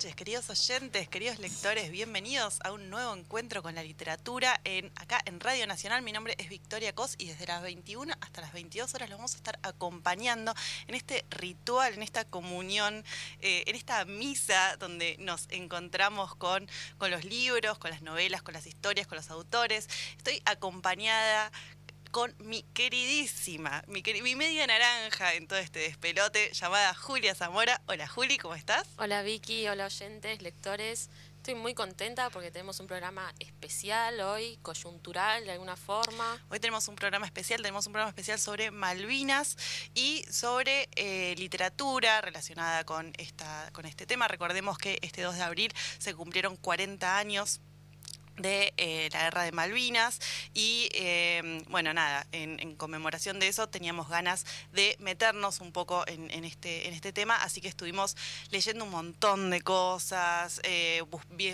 noches, queridos oyentes, queridos lectores, bienvenidos a un nuevo encuentro con la literatura en acá en Radio Nacional. Mi nombre es Victoria Cos y desde las 21 hasta las 22 horas los vamos a estar acompañando en este ritual, en esta comunión, eh, en esta misa donde nos encontramos con, con los libros, con las novelas, con las historias, con los autores. Estoy acompañada con mi queridísima, mi, mi, media naranja en todo este despelote, llamada Julia Zamora. Hola Juli, ¿cómo estás? Hola Vicky, hola oyentes, lectores. Estoy muy contenta porque tenemos un programa especial hoy, coyuntural de alguna forma. Hoy tenemos un programa especial, tenemos un programa especial sobre Malvinas y sobre eh, literatura relacionada con, esta, con este tema. Recordemos que este 2 de abril se cumplieron 40 años de eh, la guerra de Malvinas y em, bueno nada en, conmemoración de eso teníamos ganas de meternos un poco en, este en este tema así que estuvimos leyendo un montón de cosas eh,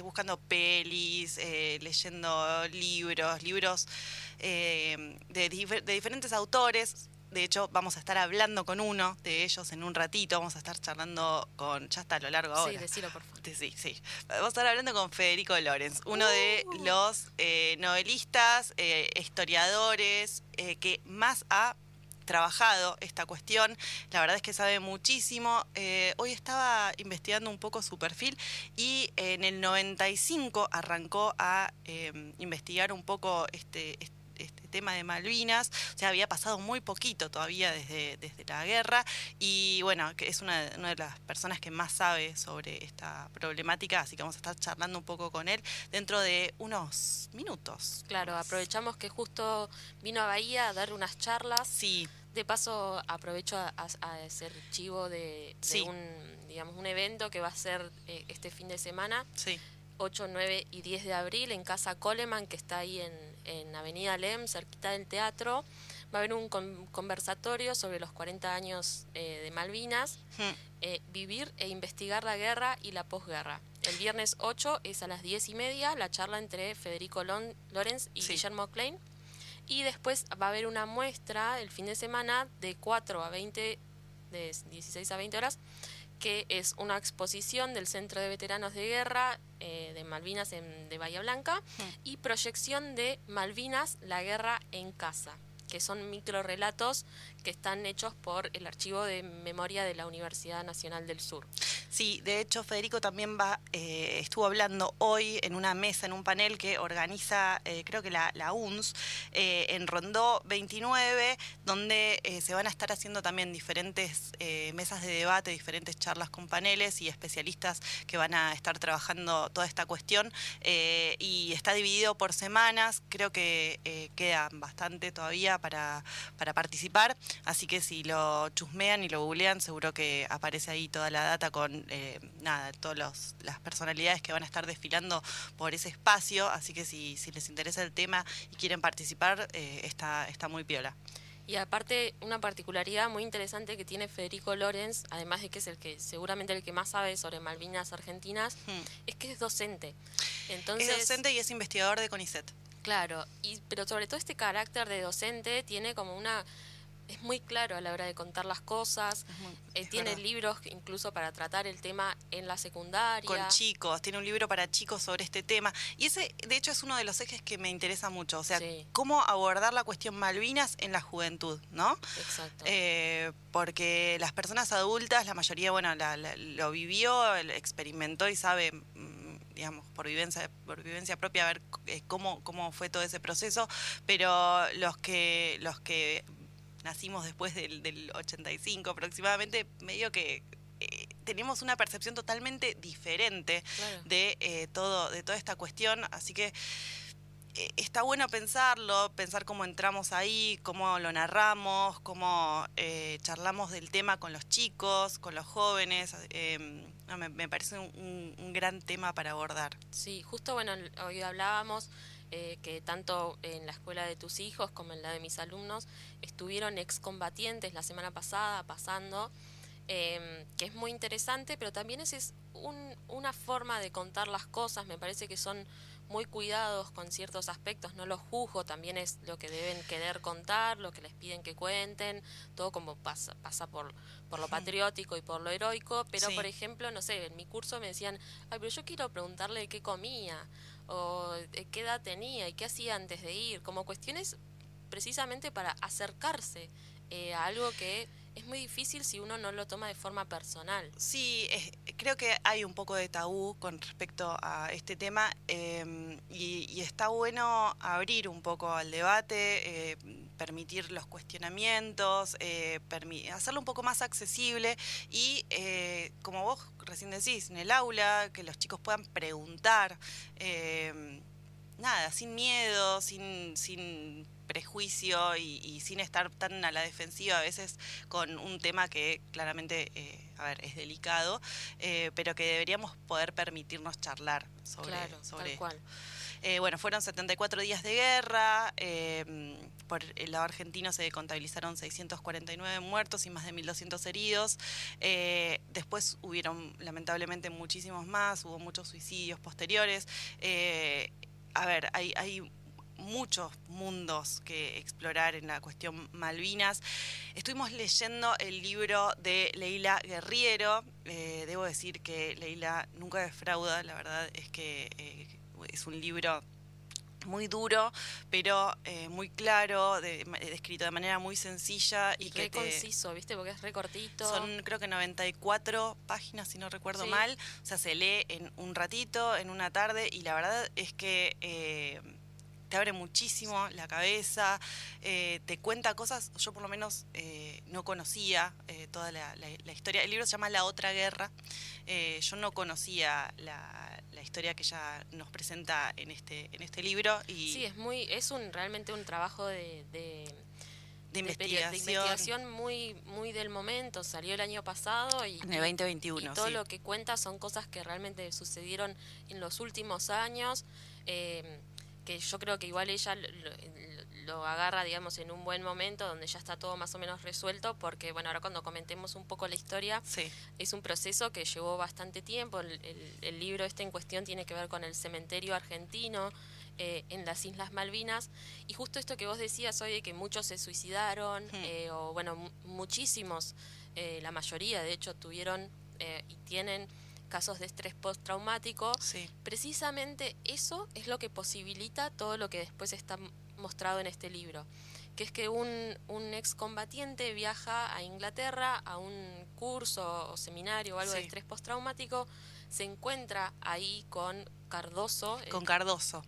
buscando pelis eh, leyendo libros libros em, de, de diferentes autores de hecho, vamos a estar hablando con uno de ellos en un ratito. Vamos a estar charlando con. Ya está a lo largo ahora. Sí, decilo, por favor. Sí, sí. Vamos a estar hablando con Federico Lorenz, uno de uh. los eh, novelistas, eh, historiadores eh, que más ha trabajado esta cuestión. La verdad es que sabe muchísimo. hoy estaba investigando un poco su perfil y en el 95 arrancó a investigar un poco este, este este tema de Malvinas, o sea, había pasado muy poquito todavía desde, desde la guerra y bueno, que es una, una, de las personas que más sabe sobre esta problemática, así que vamos a estar charlando un poco con él dentro de unos minutos. Claro, aprovechamos que justo vino a Bahía a dar unas charlas. Sí. De paso, aprovecho a, hacer chivo de, un, digamos, un evento que va a ser eh, este fin de semana. Sí 8, 9 y 10 de abril en Casa Coleman, que está ahí en, en Avenida Lem, cerquita del teatro. Va a haber un conversatorio sobre los 40 años eh, de Malvinas, hmm. eh, vivir e investigar la guerra y la posguerra. El viernes 8 es a las 10 y media la charla entre Federico Lorenz y Guillermo Klein. Y después va a haber una muestra el fin de semana de 4 a 20, de 16 a 20 horas, que es una exposición del Centro de Veteranos de Guerra eh, de Malvinas en, de Bahía Blanca y proyección de Malvinas, la guerra en casa que son microrelatos que están hechos por el Archivo de Memoria de la Universidad Nacional del Sur. Sí, de hecho Federico también va, eh, estuvo hablando hoy en una mesa, en un panel que organiza, eh, creo que la, la UNS, eh, en Rondó 29, donde se van a estar haciendo también diferentes mesas de debate, diferentes charlas con paneles y especialistas que van a estar trabajando toda esta cuestión. y está dividido por semanas, creo que quedan bastante todavía para, para participar, así que si lo chusmean y lo googlean, seguro que aparece ahí toda la data con eh, nada, todas las personalidades que van a estar desfilando por ese espacio, así que si, si les interesa el tema y quieren participar, eh, está, está muy piola. Y aparte, una particularidad muy interesante que tiene Federico Lorenz, además de que es el que seguramente el que más sabe sobre Malvinas Argentinas, hmm. es que es docente. Entonces, es docente y es investigador de CONICET. Claro, y, pero sobre todo este carácter de docente tiene como una es muy claro a la hora de contar las cosas. Eh, tiene libros incluso para tratar el tema en la secundaria. Con chicos, tiene un libro para chicos sobre este tema. Y ese, de hecho, es uno de los ejes que me interesa mucho. O sea, cómo abordar la cuestión Malvinas en la juventud, ¿no? Exacto. Eh, porque las personas adultas, la mayoría, bueno, lo vivió, experimentó y sabe mm, digamos, por vivencia, por vivencia propia, a ver eh, cómo, cómo fue todo ese proceso, pero los que, los que nacimos después del, 85 aproximadamente, medio que eh, tenemos una percepción totalmente diferente de eh, todo de toda esta cuestión. Así que eh, está bueno pensarlo pensar cómo entramos ahí cómo lo narramos cómo charlamos del tema con los chicos con los jóvenes. Me, parece un, un, gran tema para abordar. Sí justo bueno hoy hablábamos eh, que tanto en la escuela de tus hijos como en la de mis alumnos estuvieron excombatientes la semana pasada pasando, em, que es muy interesante, pero también es, es una forma de contar las cosas, me parece que son muy cuidados con ciertos aspectos, no los juzgo, también es lo que deben querer contar, lo que les piden que cuenten, todo como pasa, pasa por, por lo patriótico y por lo heroico, pero por ejemplo, no sé, en mi curso me decían, ay, pero yo quiero preguntarle qué comía, o eh, qué edad tenía y qué hacía antes de ir, como cuestiones precisamente para acercarse eh, a algo que es muy difícil si uno no lo toma de forma personal. Sí, creo que hay un poco de tabú con respecto a este tema em, y, está bueno abrir un poco al debate, eh, permitir los cuestionamientos, eh, hacerlo un poco más accesible y, eh, como vos recién decís, en el aula, que los chicos puedan preguntar em, nada, sin miedo, sin, sin prejuicio y, sin estar tan a la defensiva a veces con un tema que claramente, eh, a ver, es delicado, eh, pero que deberíamos poder permitirnos charlar sobre, claro, sobre cual. Eh, bueno, fueron 74 días de guerra, por el lado argentino se contabilizaron 649 muertos y más de 1.200 heridos. después hubieron lamentablemente muchísimos más, hubo muchos suicidios posteriores. a ver, hay, hay muchos mundos que explorar en la cuestión Malvinas. Estuvimos leyendo el libro de Leila Guerriero. Eh, debo decir que Leila nunca defrauda, la verdad es que eh, es un libro muy duro, pero eh, muy claro, de, escrito de manera muy sencilla y, que conciso, ¿viste? Porque es recortito. Son creo que 94 páginas, si no recuerdo mal. O sea, se lee en un ratito, en una tarde, y la verdad es que te abre muchísimo la cabeza, eh, te cuenta cosas, yo por lo menos eh, no conocía eh, toda la, historia. El libro se llama La Otra Guerra. yo no conocía la, historia que ella nos presenta en este, en este libro. Y sí, es muy, es un realmente un trabajo de, de investigación. muy muy del momento, salió el año pasado y en el 2021. Y todo lo que cuenta son cosas que realmente sucedieron en los últimos años que yo creo que igual ella lo, agarra, digamos, en un buen momento donde ya está todo más o menos resuelto, porque, bueno, ahora cuando comentemos un poco la historia, es un proceso que llevó bastante tiempo. El, libro este en cuestión tiene que ver con el cementerio argentino eh, en las Islas Malvinas, y justo esto que vos decías hoy de que muchos se suicidaron, hmm. eh, o bueno, muchísimos, eh, la mayoría de hecho tuvieron y tienen casos de estrés postraumático, precisamente eso es lo que posibilita todo lo que después está mostrado en este libro, que es que un, un excombatiente viaja a Inglaterra a un curso o seminario o algo de estrés postraumático, se encuentra ahí con Cardoso. Con Cardoso.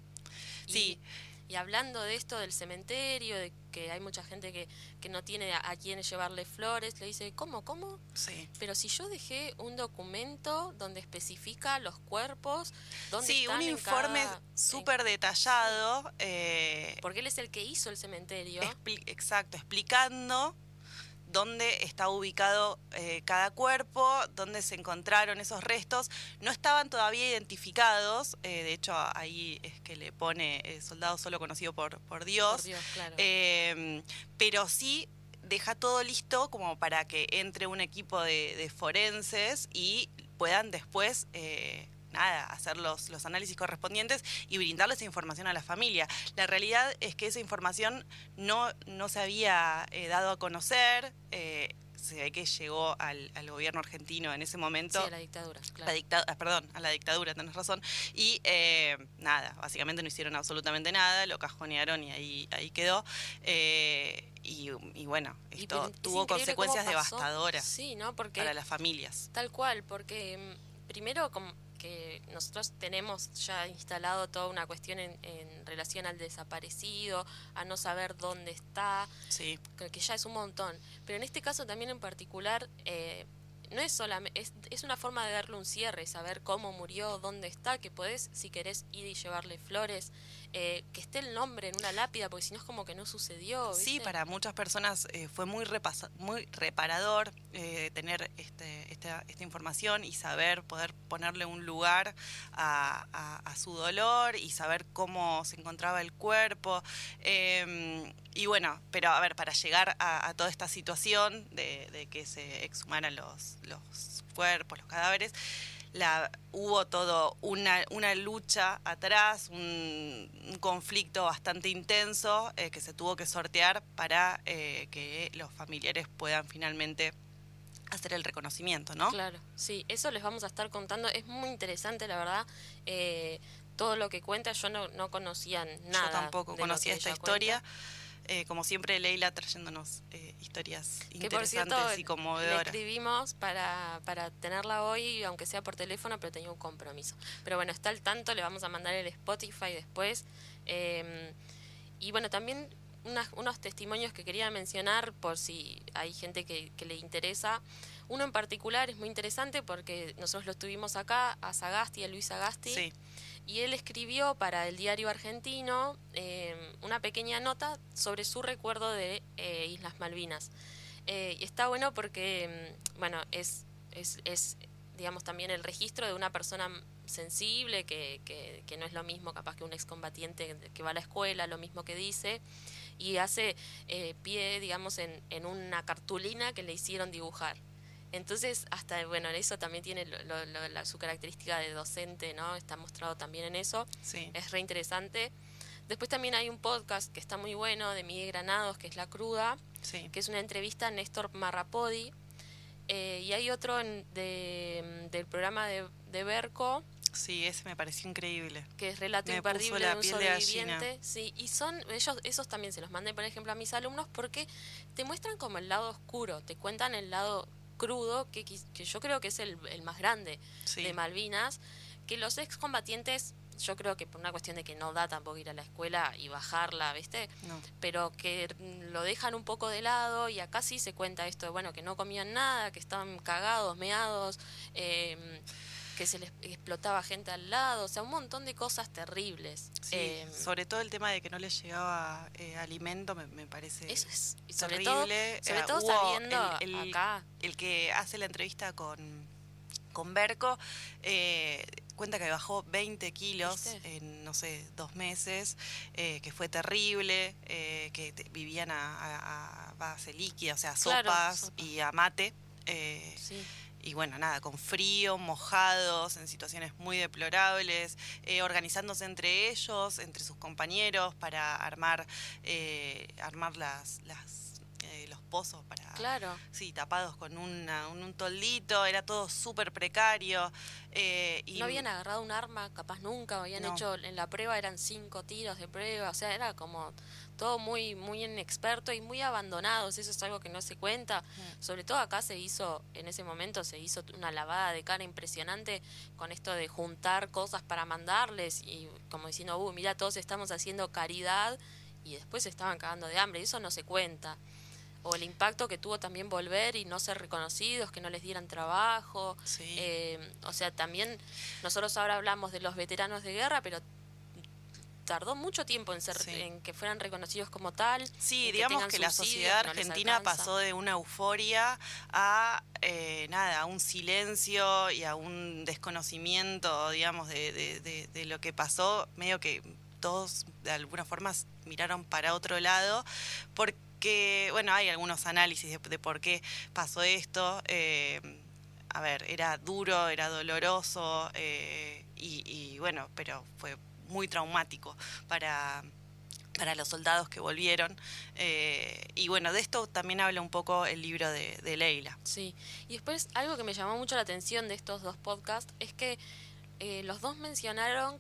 Sí. Y hablando de esto del cementerio, de que hay mucha gente que, que no tiene a, quién llevarle flores, le dice, ¿cómo, cómo? Sí. Pero si yo dejé un documento donde especifica los cuerpos, donde Sí, un informe súper detallado. Eh, Porque él es el que hizo el cementerio. exacto, explicando dónde está ubicado eh, cada cuerpo, dónde se encontraron esos restos. No estaban todavía identificados, eh, de hecho ahí es que le pone eh, soldado solo conocido por, por Dios, em, pero sí deja todo listo como para que entre un equipo de, de forenses y puedan después nada, hacer los, los análisis correspondientes y brindarle esa información a la familia. La realidad es que esa información no, no se había eh, dado a conocer. Eh, se ve que llegó al, gobierno argentino en ese momento. Sí, a la dictadura, claro. Ah, perdón, a la dictadura, tenés razón. Y eh, nada, básicamente no hicieron absolutamente nada, lo cajonearon y ahí, ahí quedó. y, bueno, esto tuvo consecuencias devastadoras sí, ¿no? porque, para las familias. Tal cual, porque mm, primero como que nosotros tenemos ya instalado toda una cuestión en, relación al desaparecido, a no saber dónde está, sí. que ya es un montón. Pero en este caso también en particular, eh, no es solamente, es, es, una forma de darle un cierre, saber cómo murió, dónde está, que podés, si querés, ir y llevarle flores, eh, que esté el nombre en una lápida, porque si no es como que no sucedió. Sí, para muchas personas eh, fue muy, muy reparador eh, tener este, esta, esta, información y saber, poder ponerle un lugar a, su dolor y saber cómo se encontraba el cuerpo. Em, y bueno, pero a ver, para llegar a, toda esta situación de, de, que se exhumaran los, los cuerpos, los cadáveres, la, hubo todo una, una lucha atrás, un, conflicto bastante intenso eh, que se tuvo que sortear para eh, que los familiares puedan finalmente hacer el reconocimiento, ¿no? Claro, sí, eso les vamos a estar contando. Es muy interesante, la verdad. Eh, todo lo que cuenta, yo no, no conocía nada. Yo tampoco conocía esta historia. Eh, como siempre, Leila trayéndonos eh, historias interesantes y conmovedoras. Le escribimos para, para tenerla hoy, aunque sea por teléfono, pero tenía un compromiso. Pero bueno, está al tanto, le vamos a mandar el Spotify después. Em, y bueno, también unos testimonios que quería mencionar por si hay gente que, le interesa. Uno en particular es muy interesante porque nosotros lo tuvimos acá, a Sagasti, a Luis Sagasti. Y él escribió para el diario argentino eh, una pequeña nota sobre su recuerdo de eh, Islas Malvinas. Eh, y está bueno porque, mm, bueno, es, es, es, digamos, también el registro de una persona sensible, que, que, que no es lo mismo capaz que un excombatiente que va a la escuela, lo mismo que dice y hace eh, pie, digamos, en, en una cartulina que le hicieron dibujar. Entonces, hasta, bueno, eso también tiene la, su característica de docente, ¿no? Está mostrado también en eso. Sí. Es re interesante. Después también hay un podcast que está muy bueno de Miguel Granados, que es La Cruda, que es una entrevista a Néstor Marrapodi. Eh, y hay otro de, del programa de, de Berco, Sí, ese me pareció increíble. Que es relato imperdible de un sobreviviente. Sí, y son, ellos, esos también se los mandé, por ejemplo, a mis alumnos porque te muestran como el lado oscuro, te cuentan el lado crudo, que, que yo creo que es el, más grande de Malvinas, que los excombatientes yo creo que por una cuestión de que no da tampoco ir a la escuela y bajarla, ¿viste? Pero que lo dejan un poco de lado y acá sí se cuenta esto de, bueno, que no comían nada, que estaban cagados, meados, eh, que se les explotaba gente al lado, o sea, un montón de cosas terribles. Eh, sobre todo el tema de que no les llegaba eh, alimento me, parece eso es, terrible. Sobre todo, sobre todo sabiendo el, acá. El que hace la entrevista con, con Berco eh, cuenta que bajó 20 kilos en, no sé, dos meses, que fue terrible, que vivían a, base líquida, o sea, sopas y a mate. sí y bueno, nada, con frío, mojados, en situaciones muy deplorables, eh, organizándose entre ellos, entre sus compañeros, para armar, eh, armar las, las eh, los pozos para claro sí tapados con una, un, toldito era todo súper precario y no habían agarrado un arma capaz nunca habían hecho en la prueba eran cinco tiros de prueba o sea era como todo muy, muy inexperto y muy abandonados, eso es algo que no se cuenta. Sobre todo acá se hizo, en ese momento se hizo una lavada de cara impresionante con esto de juntar cosas para mandarles y como diciendo, uh, mira, todos estamos haciendo caridad y después se estaban cagando de hambre, eso no se cuenta. O el impacto que tuvo también volver y no ser reconocidos, que no les dieran trabajo. Eh, o sea, también nosotros ahora hablamos de los veteranos de guerra, pero tardó mucho tiempo en ser en que fueran reconocidos como tal. Sí, digamos que, la sociedad argentina pasó de una euforia a eh, nada, a un silencio y a un desconocimiento, digamos, de, de, lo que pasó, medio que todos de alguna forma miraron para otro lado, porque, bueno, hay algunos análisis de, por qué pasó esto. Eh, a ver, era duro, era doloroso eh, y, bueno, pero fue muy traumático para, para los soldados que volvieron. Eh, y bueno, de esto también habla un poco el libro de, Leila. Sí, y después algo que me llamó mucho la atención de estos dos podcasts es que los dos mencionaron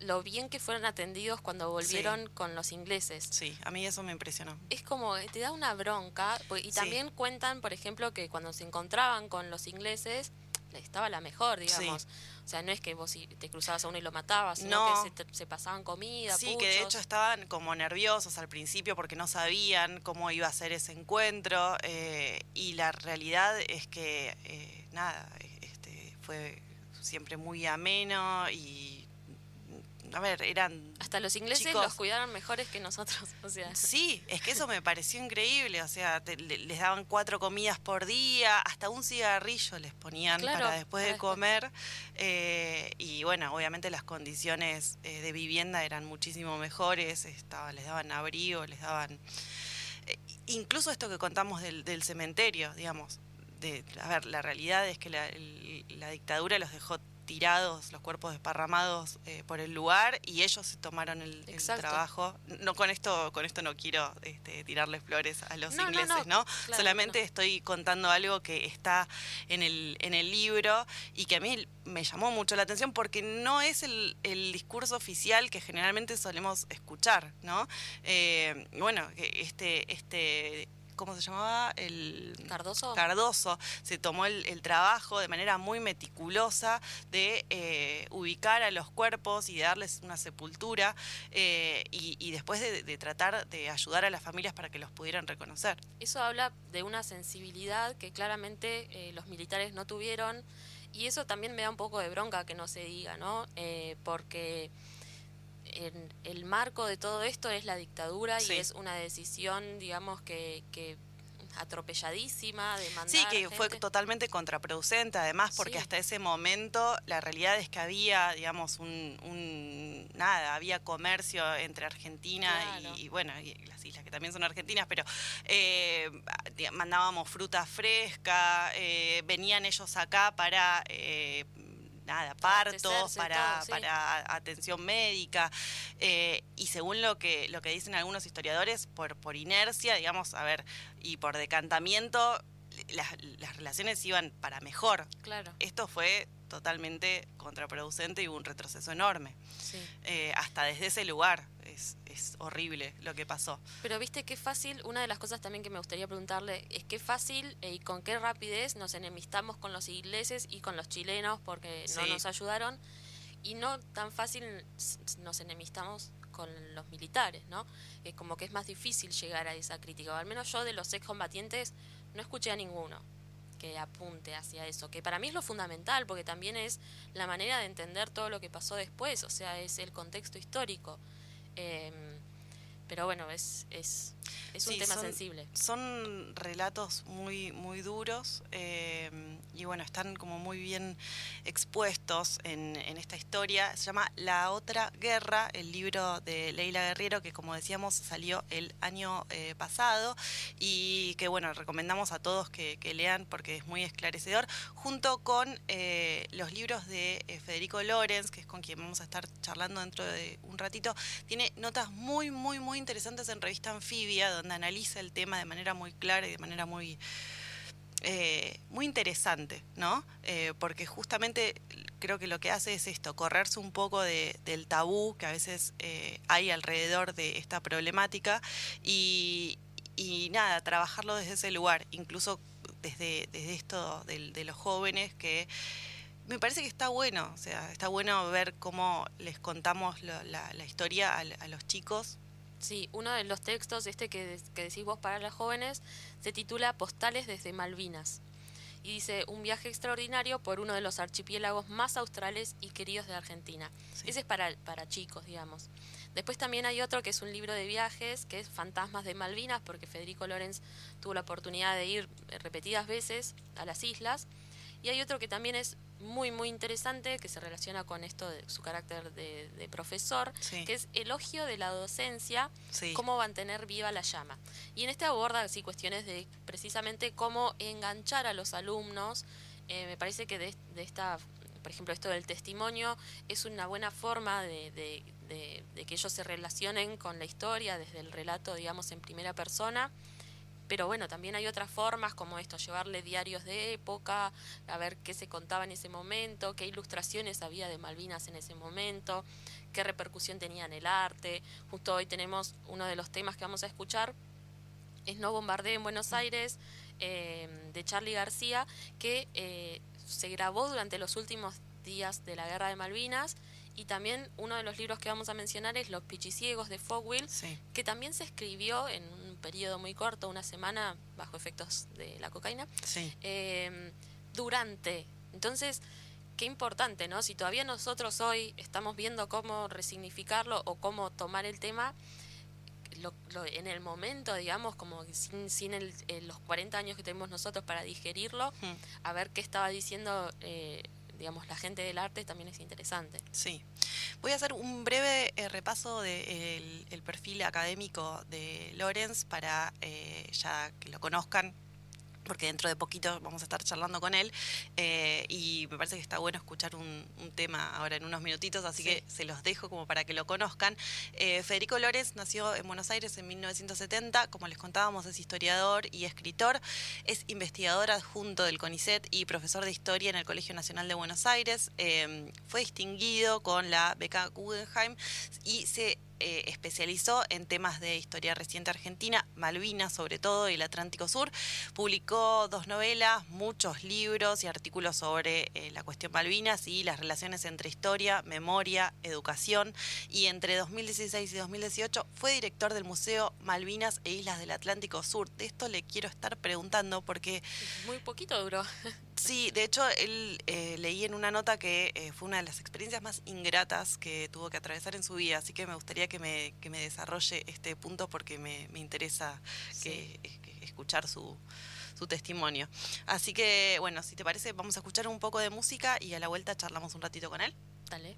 lo bien que fueron atendidos cuando volvieron con los ingleses. Sí, a mí eso me impresionó. Es como, te da una bronca, y también cuentan, por ejemplo, que cuando se encontraban con los ingleses, estaba la mejor, digamos. O sea, no es que vos te cruzabas a uno y lo matabas, sino que se, pasaban comida. Sí, que de hecho estaban como nerviosos al principio porque no sabían cómo iba a ser ese encuentro. Eh, y la realidad es que, eh, nada, este, fue siempre muy ameno y a ver, eran... Hasta los ingleses los cuidaron mejores que nosotros, o sea... Sí, es que eso me pareció increíble, o sea, les daban cuatro comidas por día, hasta un cigarrillo les ponían para después de comer, eh, y bueno, obviamente las condiciones eh, de vivienda eran muchísimo mejores, estaba, les daban abrigo, les daban... Eh, incluso esto que contamos del, del cementerio, digamos, a ver, la realidad es que la, la dictadura los dejó tirados, los cuerpos desparramados eh, por el lugar y ellos se tomaron el, trabajo. No con esto, con esto no quiero este, tirarles flores a los ingleses, ¿no? Solamente estoy contando algo que está en el, en el libro y que a mí me llamó mucho la atención porque no es el, discurso oficial que generalmente solemos escuchar, ¿no? Eh, bueno, este, este ¿cómo se llamaba? El Cardoso. Cardoso se tomó el, trabajo de manera muy meticulosa de eh, ubicar a los cuerpos y de darles una sepultura eh, y, después de, tratar de ayudar a las familias para que los pudieran reconocer. Eso habla de una sensibilidad que claramente eh, los militares no tuvieron y eso también me da un poco de bronca que no se diga, ¿no? porque el marco de todo esto es la dictadura y es una decisión, digamos, que, que atropelladísima de mandar Sí, que fue totalmente contraproducente, además, porque hasta ese momento la realidad es que había, digamos, un, nada, había comercio entre Argentina y, bueno, y las islas que también son argentinas, pero eh, mandábamos fruta fresca, eh, venían ellos acá para eh, nada, partos, para, para atención médica. Eh, y según lo que, lo que dicen algunos historiadores, por, por inercia, digamos, a ver, y por decantamiento, las, las relaciones iban para mejor. Claro. Esto fue totalmente contraproducente y hubo un retroceso enorme. Eh, hasta desde ese lugar es, es, horrible lo que pasó. Pero viste qué fácil, una de las cosas también que me gustaría preguntarle es qué fácil y con qué rapidez nos enemistamos con los ingleses y con los chilenos porque no nos ayudaron y no tan fácil nos enemistamos con los militares, ¿no? como que es más difícil llegar a esa crítica, o al menos yo de los excombatientes no escuché a ninguno que apunte hacia eso, que para mí es lo fundamental, porque también es la manera de entender todo lo que pasó después, o sea, es el contexto histórico. Em, pero bueno, es, es, es un tema sensible. Son relatos muy, muy duros em, y bueno, están como muy bien expuestos en, en, esta historia. Se llama La Otra Guerra, el libro de Leila Guerrero, que como decíamos salió el año eh, pasado y que bueno, recomendamos a todos que, lean porque es muy esclarecedor, junto con eh, los libros de eh, Federico Lorenz, que es con quien vamos a estar charlando dentro de un ratito. Tiene notas muy, muy, muy interesantes en revista Anfibia, donde analiza el tema de manera muy clara y de manera muy, eh, muy interesante, ¿no? Eh, porque justamente creo que lo que hace es esto, correrse un poco del tabú que a veces eh, hay alrededor de esta problemática y, nada, trabajarlo desde ese lugar, incluso desde, desde esto de, los jóvenes que me parece que está bueno, o sea, está bueno ver cómo les contamos la, historia a, los chicos Sí, uno de los textos, este que, que decís vos para los jóvenes, se titula Postales desde Malvinas. Y dice, un viaje extraordinario por uno de los archipiélagos más australes y queridos de Argentina. Ese es para, para chicos, digamos. Después también hay otro que es un libro de viajes, que es Fantasmas de Malvinas, porque Federico Lorenz tuvo la oportunidad de ir repetidas veces a las islas. Y hay otro que también es muy, muy interesante, que se relaciona con esto de su carácter de, profesor, que es elogio de la docencia, cómo mantener viva la llama. Y en este aborda así cuestiones de precisamente cómo enganchar a los alumnos. Eh, me parece que de, esta, por ejemplo, esto del testimonio es una buena forma de, de que ellos se relacionen con la historia desde el relato, digamos, en primera persona pero bueno, también hay otras formas como esto, llevarle diarios de época, a ver qué se contaba en ese momento, qué ilustraciones había de Malvinas en ese momento, qué repercusión tenía en el arte. Justo hoy tenemos uno de los temas que vamos a escuchar, es No Bombardé en Buenos Aires, eh, de Charlie García, que eh, se grabó durante los últimos días de la Guerra de Malvinas. Y también uno de los libros que vamos a mencionar es Los Pichiciegos de Fogwill, que también se escribió en un periodo muy corto, una semana, bajo efectos de la cocaína, em, durante. Entonces, qué importante, ¿no? Si todavía nosotros hoy estamos viendo cómo resignificarlo o cómo tomar el tema, en el momento, digamos, como sin, sin los 40 años que tenemos nosotros para digerirlo, a ver qué estaba diciendo eh, digamos, la gente del arte también es interesante. Sí. Voy a hacer un breve eh, repaso del el perfil académico de Lorenz para eh, ya que lo conozcan porque dentro de poquito vamos a estar charlando con él eh, y me parece que está bueno escuchar un, tema ahora en unos minutitos, así que se los dejo como para que lo conozcan. Eh, Federico Lórez nació en Buenos Aires en 1970, como les contábamos es historiador y escritor, es investigador adjunto del CONICET y profesor de historia en el Colegio Nacional de Buenos Aires, eh, fue distinguido con la beca Guggenheim y se eh, especializó en temas de historia reciente argentina, Malvinas sobre todo y el Atlántico Sur. Publicó dos novelas, muchos libros y artículos sobre eh, la cuestión Malvinas y las relaciones entre historia, memoria, educación. Y entre 2016 y 2018 fue director del Museo Malvinas e Islas del Atlántico Sur. De esto le quiero estar preguntando porque... Muy poquito duró. Sí, de hecho, él eh, leí en una nota que eh, fue una de las experiencias más ingratas que tuvo que atravesar en su vida, así que me gustaría que me, que me desarrolle este punto porque me, interesa que, escuchar su, su testimonio. Así que, bueno, si te parece, vamos a escuchar un poco de música y a la vuelta charlamos un ratito con él. Dale.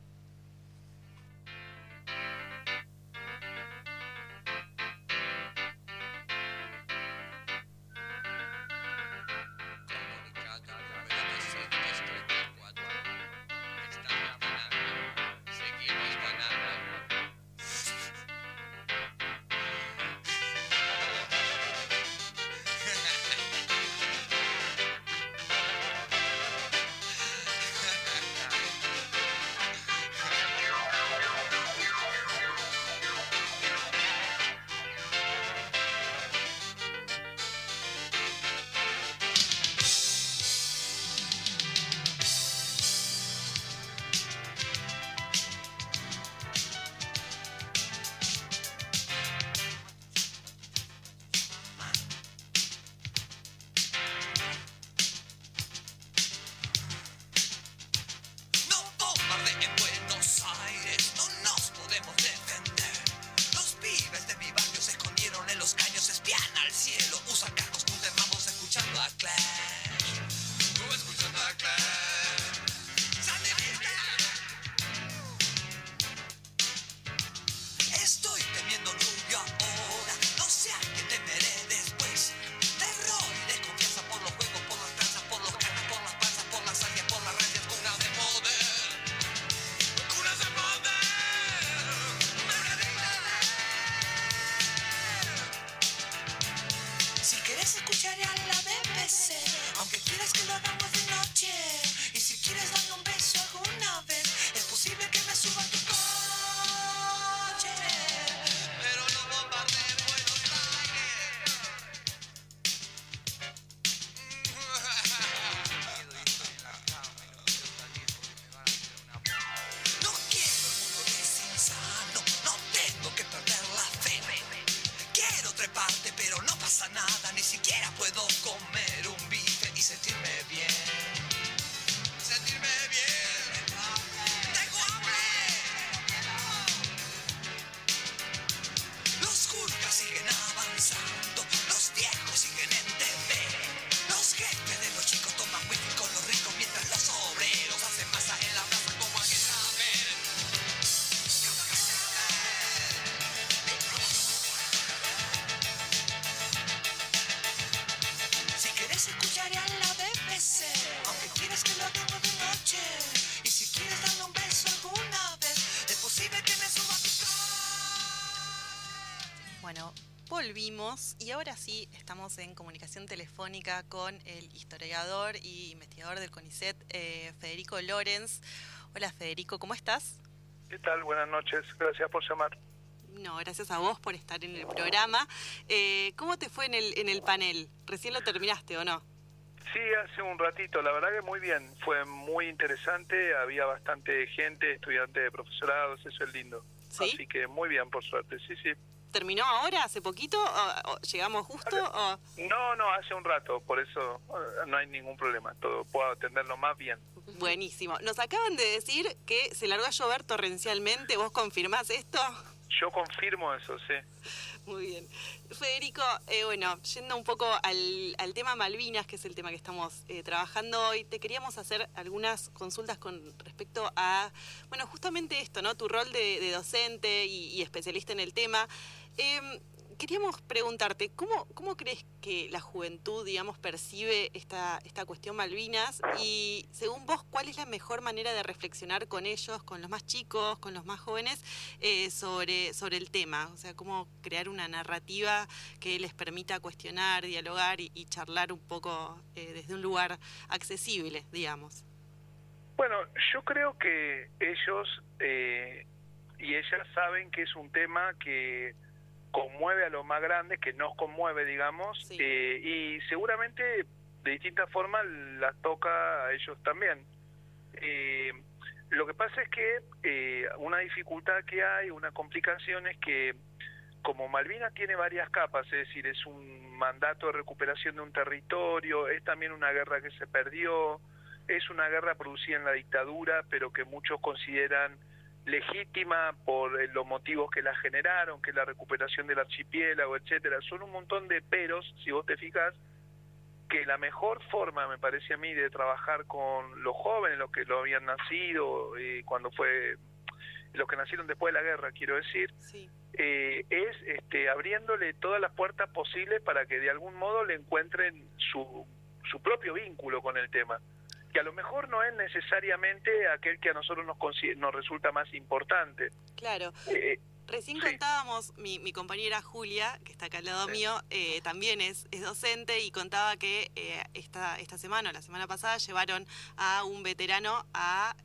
no pasa nada, ni siquiera puedo comer un bife y sentirme bien. Volvimos y ahora sí estamos en comunicación telefónica con el historiador y investigador del CONICET, eh, Federico Lorenz. Hola Federico, ¿cómo estás? ¿Qué tal? Buenas noches, gracias por llamar. No, gracias a vos por estar en el programa. Eh, ¿Cómo te fue en el, en el panel? ¿Recién lo terminaste o no? Sí, hace un ratito, la verdad que muy bien, fue muy interesante, había bastante gente, estudiantes profesorados, eso es lindo. Así que muy bien, por suerte, sí, sí terminó ahora, hace poquito? ¿O, llegamos justo? No, no, hace un rato, por eso eh, no hay ningún problema, todo puedo atenderlo más bien. Buenísimo. Nos acaban de decir que se largó a llover torrencialmente, ¿vos confirmás esto? Yo confirmo eso, sí. Muy bien. Federico, eh, bueno, yendo un poco al, tema Malvinas, que es el tema que estamos eh, trabajando hoy, te queríamos hacer algunas consultas con respecto a, bueno, justamente esto, ¿no? Tu rol de, docente y, especialista en el tema. Em, queríamos preguntarte, ¿cómo, ¿cómo crees que la juventud, digamos, percibe esta, esta cuestión Malvinas? Y según vos, ¿cuál es la mejor manera de reflexionar con ellos, con los más chicos, con los más jóvenes, eh, sobre, sobre el tema? O sea, ¿cómo crear una narrativa que les permita cuestionar, dialogar y, charlar un poco eh, desde un lugar accesible, digamos? Bueno, yo creo que ellos eh, y ellas saben que es un tema que conmueve a los más grandes, que nos conmueve, digamos, eh, y seguramente de distintas formas las toca a ellos también. Eh, lo que pasa es que eh, una dificultad que hay, una complicación es que como Malvinas tiene varias capas, es decir, es un mandato de recuperación de un territorio, es también una guerra que se perdió, es una guerra producida en la dictadura, pero que muchos consideran legítima por eh, los motivos que la generaron, que la recuperación del archipiélago, etcétera. Son un montón de peros, si vos te fijas, que la mejor forma, me parece a mí, de trabajar con los jóvenes, los que lo habían nacido, y eh, cuando fue, los que nacieron después de la guerra, quiero decir, eh, es este, abriéndole todas las puertas posibles para que de algún modo le encuentren su, su propio vínculo con el tema que a lo mejor no es necesariamente aquel que a nosotros nos, nos resulta más importante. Claro. Eh, Recién contábamos, mi, mi, compañera Julia, que está acá al lado mío, eh, también es, es, docente y contaba que eh, esta, esta semana o la semana pasada llevaron a un veterano a,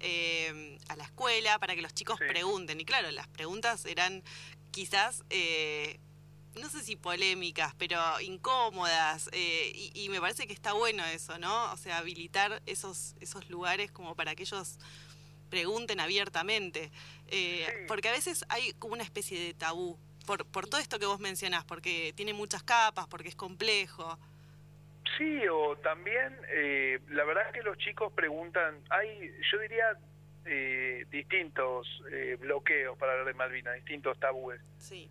a la escuela para que los chicos pregunten. Y claro, las preguntas eran quizás no sé si polémicas, pero incómodas, eh, y, me parece que está bueno eso, ¿no? O sea, habilitar esos, esos lugares como para que ellos pregunten abiertamente, eh, porque a veces hay como una especie de tabú, por, por todo esto que vos mencionás, porque tiene muchas capas, porque es complejo. Sí, o también, eh, la verdad es que los chicos preguntan, hay, yo diría, eh, distintos eh, bloqueos para hablar de Malvinas, distintos tabúes.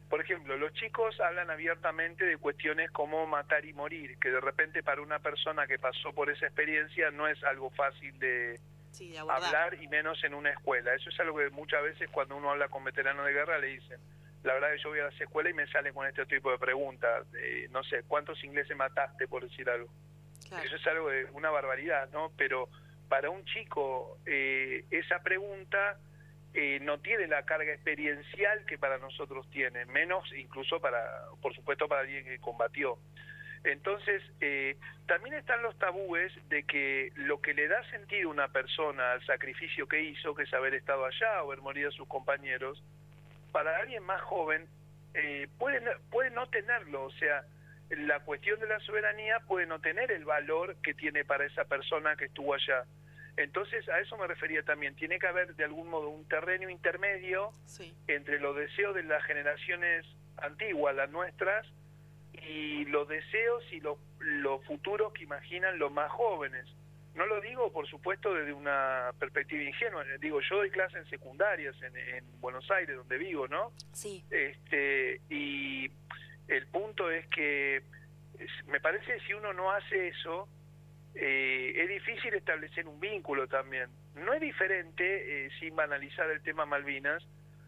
Por ejemplo, los chicos hablan abiertamente de cuestiones como matar y morir, que de repente para una persona que pasó por esa experiencia no es algo fácil de, hablar y menos en una escuela. Eso es algo que muchas veces cuando uno habla con veteranos de guerra le dicen, la verdad que yo voy a la escuela y me salen con este tipo de preguntas, no sé, ¿cuántos ingleses mataste por decir algo? Eso es algo de una barbaridad, ¿no? Pero para un chico eh, esa pregunta eh, no tiene la carga experiencial que para nosotros tiene, menos incluso para, por supuesto, para alguien que combatió. Entonces, eh, también están los tabúes de que lo que le da sentido a una persona al sacrificio que hizo, que es haber estado allá o haber morido a sus compañeros, para alguien más joven puede, puede no tenerlo, o sea, la cuestión de la soberanía puede no tener el valor que tiene para esa persona que estuvo allá. Entonces, a eso me refería también. Tiene que haber de algún modo un terreno intermedio entre los deseos de las generaciones antiguas, las nuestras, y los deseos y los, futuros que imaginan los más jóvenes. No lo digo, por supuesto, desde una perspectiva ingenua. Digo, yo doy clases en secundarias en, en Buenos Aires, donde vivo, ¿no? Sí. Este, y el punto es que me parece que si uno no hace eso, eh, es difícil establecer un vínculo también. No es diferente, eh, sin banalizar el tema Malvinas,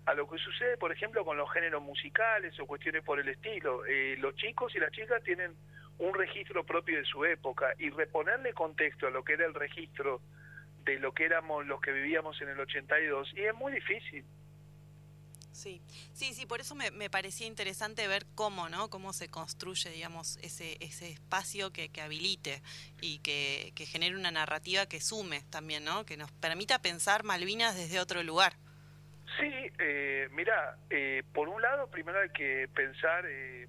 a lo que sucede, por ejemplo, con los géneros musicales o cuestiones por el estilo. Eh, los chicos y las chicas tienen un registro propio de su época y reponerle contexto a lo que era el registro de lo que éramos los que vivíamos en el 82 y es muy difícil. Sí, sí, sí, por eso me, parecía interesante ver cómo, ¿no? Cómo se construye, digamos, ese, ese espacio que, que habilite y que, que, genere una narrativa que sume también, ¿no? Que nos permita pensar Malvinas desde otro lugar. Sí, eh, mira, eh, por un lado, primero hay que pensar, eh,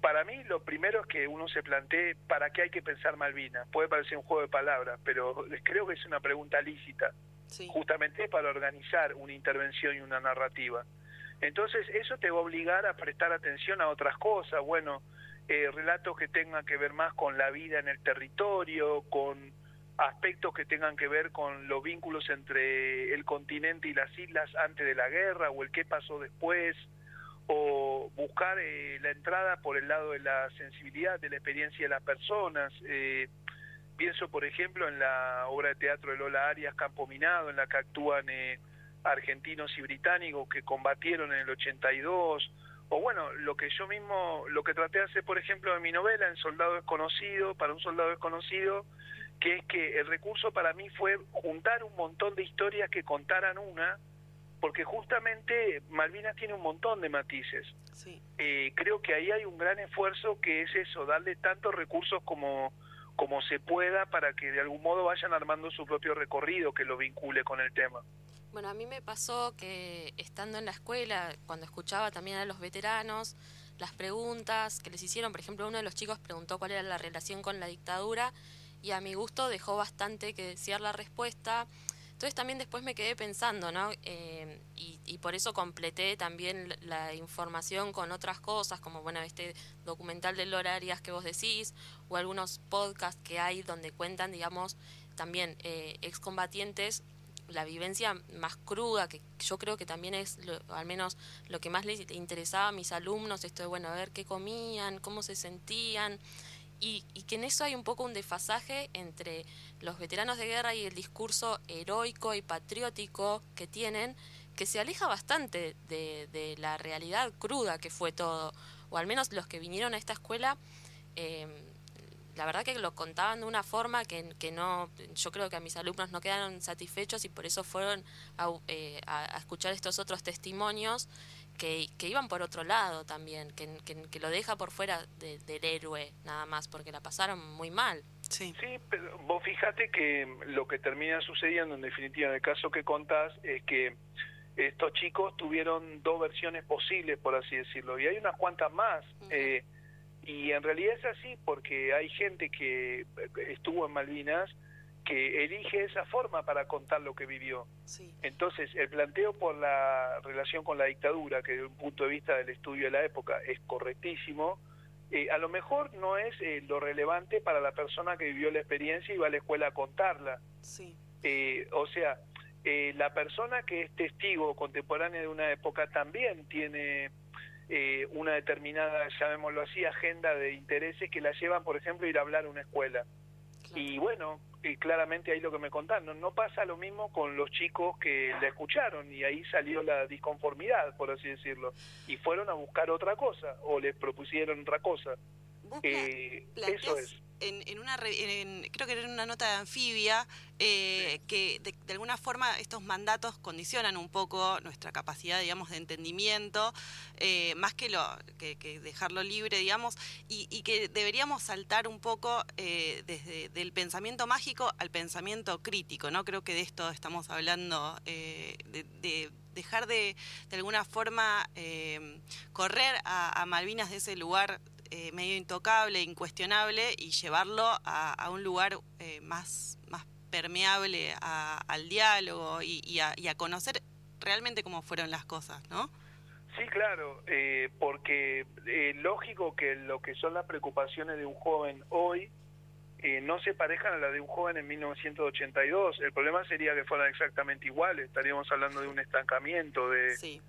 para mí lo primero es que uno se plantee para qué hay que pensar Malvinas. Puede parecer un juego de palabras, pero creo que es una pregunta lícita justamente para organizar una intervención y una narrativa. Entonces eso te va a obligar a prestar atención a otras cosas, bueno, eh, relatos que tengan que ver más con la vida en el territorio, con aspectos que tengan que ver con los vínculos entre el continente y las islas antes de la guerra o el qué pasó después, o buscar eh, la entrada por el lado de la sensibilidad, de la experiencia de las personas. Eh, Pienso, por ejemplo, en la obra de teatro de Lola Arias, Campo Minado, en la que actúan eh, argentinos y británicos que combatieron en el 82, o bueno, lo que yo mismo, lo que traté de hacer, por ejemplo, en mi novela, en Soldado Desconocido, para un soldado desconocido, que es que el recurso para mí fue juntar un montón de historias que contaran una, porque justamente Malvinas tiene un montón de matices. Eh, creo que ahí hay un gran esfuerzo que es eso, darle tantos recursos como, como se pueda para que de algún modo vayan armando su propio recorrido que lo vincule con el tema. Bueno, a mí me pasó que estando en la escuela, cuando escuchaba también a los veteranos, las preguntas que les hicieron, por ejemplo, uno de los chicos preguntó cuál era la relación con la dictadura y a mi gusto dejó bastante que desear la respuesta entonces también después me quedé pensando, ¿no? Eh, y, por eso completé también la información con otras cosas, como, bueno, este documental de Lora Arias que vos decís, o algunos podcasts que hay donde cuentan, digamos, también eh, excombatientes la vivencia más cruda, que yo creo que también es, al menos lo que más les interesaba a mis alumnos, esto de, bueno, ver qué comían, cómo se sentían, y, que en eso hay un poco un desfasaje entre los veteranos de guerra y el discurso heroico y patriótico que tienen, que se aleja bastante de, la realidad cruda que fue todo, o al menos los que vinieron a esta escuela. Eh, la verdad que lo contaban de una forma que, que, no, yo creo que a mis alumnos no quedaron satisfechos y por eso fueron a, eh, a escuchar estos otros testimonios que, iban por otro lado también, que, que, lo deja por fuera del héroe nada más, porque la pasaron muy mal. Sí. sí, pero vos fíjate que lo que termina sucediendo en definitiva en el caso que contás es que estos chicos tuvieron dos versiones posibles, por así decirlo, y hay unas cuantas más. eh, y en realidad es así porque hay gente que estuvo en Malvinas que elige esa forma para contar lo que vivió. Entonces, el planteo por la relación con la dictadura, que desde un punto de vista del estudio de la época es correctísimo, eh, a lo mejor no es eh, lo relevante para la persona que vivió la experiencia y va a la escuela a contarla. Eh, o sea, la persona que es testigo contemporánea de una época también tiene una determinada, llamémoslo así, agenda de intereses que la llevan, por ejemplo, a ir a hablar a una escuela. Y bueno, y claramente ahí lo que me contaron, no pasa lo mismo con los chicos que la escucharon y ahí salió la disconformidad, por así decirlo, y fueron a buscar otra cosa o les propusieron otra cosa. Eh, eso es en, una creo que era una nota de anfibia eh, que de, alguna forma estos mandatos condicionan un poco nuestra capacidad digamos de entendimiento eh, más que lo que, dejarlo libre digamos y, que deberíamos saltar un poco eh, desde del pensamiento mágico al pensamiento crítico no creo que de esto estamos hablando de, dejar de, de alguna forma correr a, a Malvinas de ese lugar eh, medio intocable, incuestionable y llevarlo a, un lugar eh, más, más permeable al diálogo y, a, conocer realmente cómo fueron las cosas, ¿no? Sí, claro, eh, porque es lógico que lo que son las preocupaciones de un joven hoy no se parejan a las de un joven en 1982. El problema sería que fueran exactamente iguales. Estaríamos hablando de un estancamiento, de